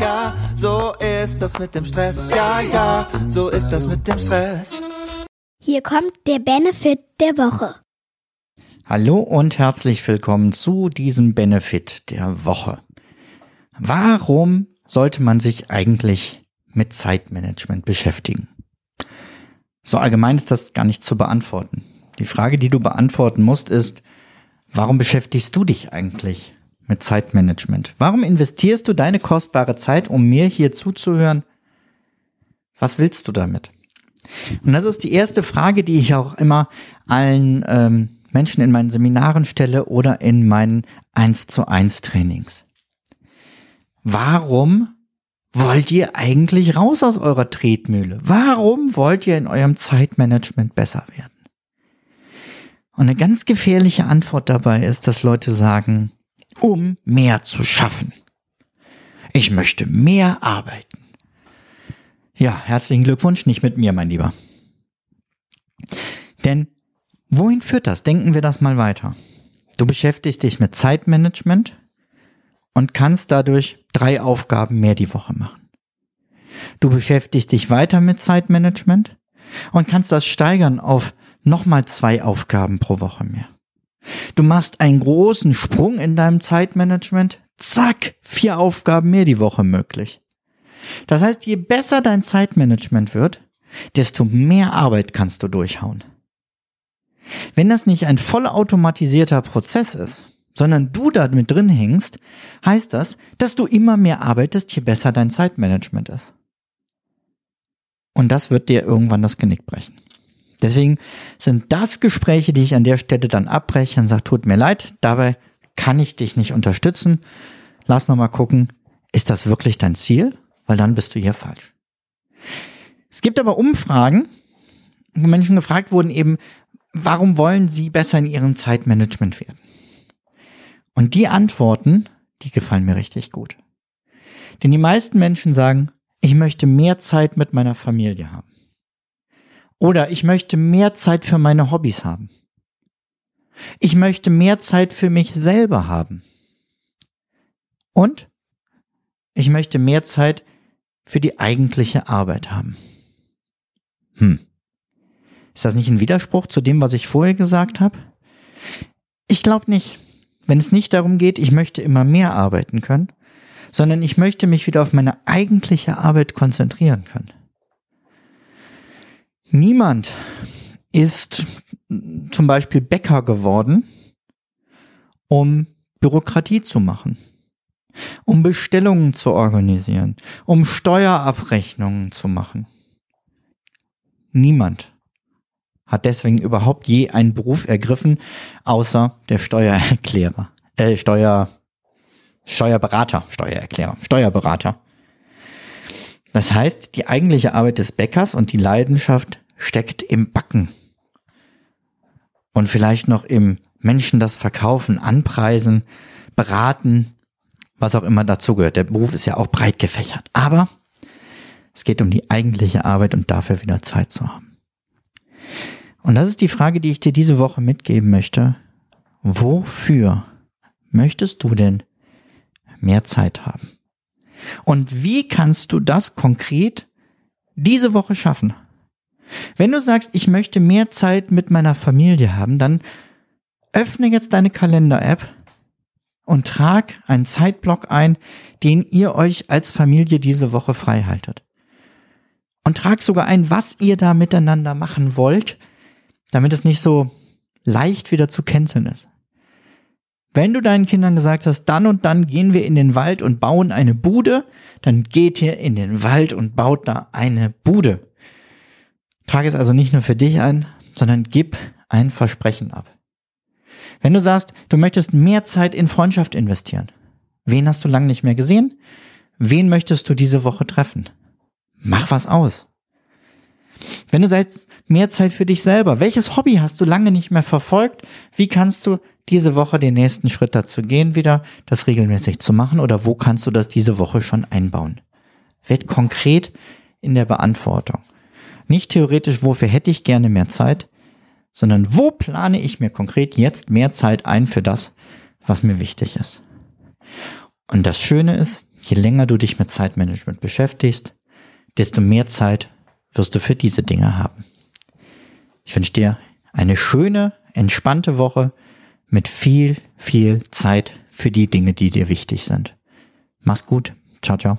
ja, so ist das mit dem Stress. Ja, ja, so ist das mit dem Stress. Hier kommt der Benefit der Woche. Hallo und herzlich willkommen zu diesem Benefit der Woche. Warum sollte man sich eigentlich mit Zeitmanagement beschäftigen? So allgemein ist das gar nicht zu beantworten. Die Frage, die du beantworten musst, ist, warum beschäftigst du dich eigentlich mit Zeitmanagement? Warum investierst du deine kostbare Zeit, um mir hier zuzuhören? Was willst du damit? Und das ist die erste Frage, die ich auch immer allen ähm, Menschen in meinen Seminaren stelle oder in meinen 1 zu 1 Trainings. Warum wollt ihr eigentlich raus aus eurer Tretmühle? Warum wollt ihr in eurem Zeitmanagement besser werden? Und eine ganz gefährliche Antwort dabei ist, dass Leute sagen, um mehr zu schaffen. Ich möchte mehr arbeiten. Ja, herzlichen Glückwunsch, nicht mit mir, mein Lieber. Denn wohin führt das? Denken wir das mal weiter. Du beschäftigst dich mit Zeitmanagement und kannst dadurch drei Aufgaben mehr die Woche machen. Du beschäftigst dich weiter mit Zeitmanagement und kannst das steigern auf nochmal zwei Aufgaben pro Woche mehr. Du machst einen großen Sprung in deinem Zeitmanagement, zack, vier Aufgaben mehr die Woche möglich. Das heißt, je besser dein Zeitmanagement wird, desto mehr Arbeit kannst du durchhauen. Wenn das nicht ein vollautomatisierter Prozess ist, sondern du da mit drin hängst, heißt das, dass du immer mehr arbeitest, je besser dein Zeitmanagement ist. Und das wird dir irgendwann das Genick brechen. Deswegen sind das Gespräche, die ich an der Stelle dann abbreche und sage, tut mir leid, dabei kann ich dich nicht unterstützen. Lass noch mal gucken, ist das wirklich dein Ziel? Weil dann bist du hier falsch. Es gibt aber Umfragen, wo Menschen gefragt wurden eben, warum wollen sie besser in ihrem Zeitmanagement werden? Und die Antworten, die gefallen mir richtig gut. Denn die meisten Menschen sagen, ich möchte mehr Zeit mit meiner Familie haben. Oder ich möchte mehr Zeit für meine Hobbys haben. Ich möchte mehr Zeit für mich selber haben. Und ich möchte mehr Zeit für die eigentliche Arbeit haben. Hm. Ist das nicht ein Widerspruch zu dem, was ich vorher gesagt habe? Ich glaube nicht. Wenn es nicht darum geht, ich möchte immer mehr arbeiten können, sondern ich möchte mich wieder auf meine eigentliche Arbeit konzentrieren können. Niemand ist zum Beispiel Bäcker geworden, um Bürokratie zu machen, um Bestellungen zu organisieren, um Steuerabrechnungen zu machen. Niemand hat deswegen überhaupt je einen Beruf ergriffen, außer der Steuererklärer, äh, Steuer, Steuerberater, Steuererklärer, Steuerberater. Das heißt, die eigentliche Arbeit des Bäckers und die Leidenschaft steckt im Backen. Und vielleicht noch im Menschen das Verkaufen, Anpreisen, Beraten, was auch immer dazugehört. Der Beruf ist ja auch breit gefächert. Aber es geht um die eigentliche Arbeit und dafür wieder Zeit zu haben. Und das ist die Frage, die ich dir diese Woche mitgeben möchte. Wofür möchtest du denn mehr Zeit haben? Und wie kannst du das konkret diese Woche schaffen? Wenn du sagst, ich möchte mehr Zeit mit meiner Familie haben, dann öffne jetzt deine Kalender-App und trag einen Zeitblock ein, den ihr euch als Familie diese Woche frei haltet. Und trag sogar ein, was ihr da miteinander machen wollt, damit es nicht so leicht wieder zu canceln ist. Wenn du deinen Kindern gesagt hast, dann und dann gehen wir in den Wald und bauen eine Bude, dann geht ihr in den Wald und baut da eine Bude. Trage es also nicht nur für dich ein, sondern gib ein Versprechen ab. Wenn du sagst, du möchtest mehr Zeit in Freundschaft investieren, wen hast du lange nicht mehr gesehen? Wen möchtest du diese Woche treffen? Mach was aus. Wenn du sagst, mehr Zeit für dich selber, welches Hobby hast du lange nicht mehr verfolgt? Wie kannst du diese Woche den nächsten Schritt dazu gehen, wieder das regelmäßig zu machen oder wo kannst du das diese Woche schon einbauen? Wird konkret in der Beantwortung. Nicht theoretisch, wofür hätte ich gerne mehr Zeit, sondern wo plane ich mir konkret jetzt mehr Zeit ein für das, was mir wichtig ist. Und das Schöne ist, je länger du dich mit Zeitmanagement beschäftigst, desto mehr Zeit wirst du für diese Dinge haben. Ich wünsche dir eine schöne, entspannte Woche mit viel, viel Zeit für die Dinge, die dir wichtig sind. Mach's gut. Ciao, ciao.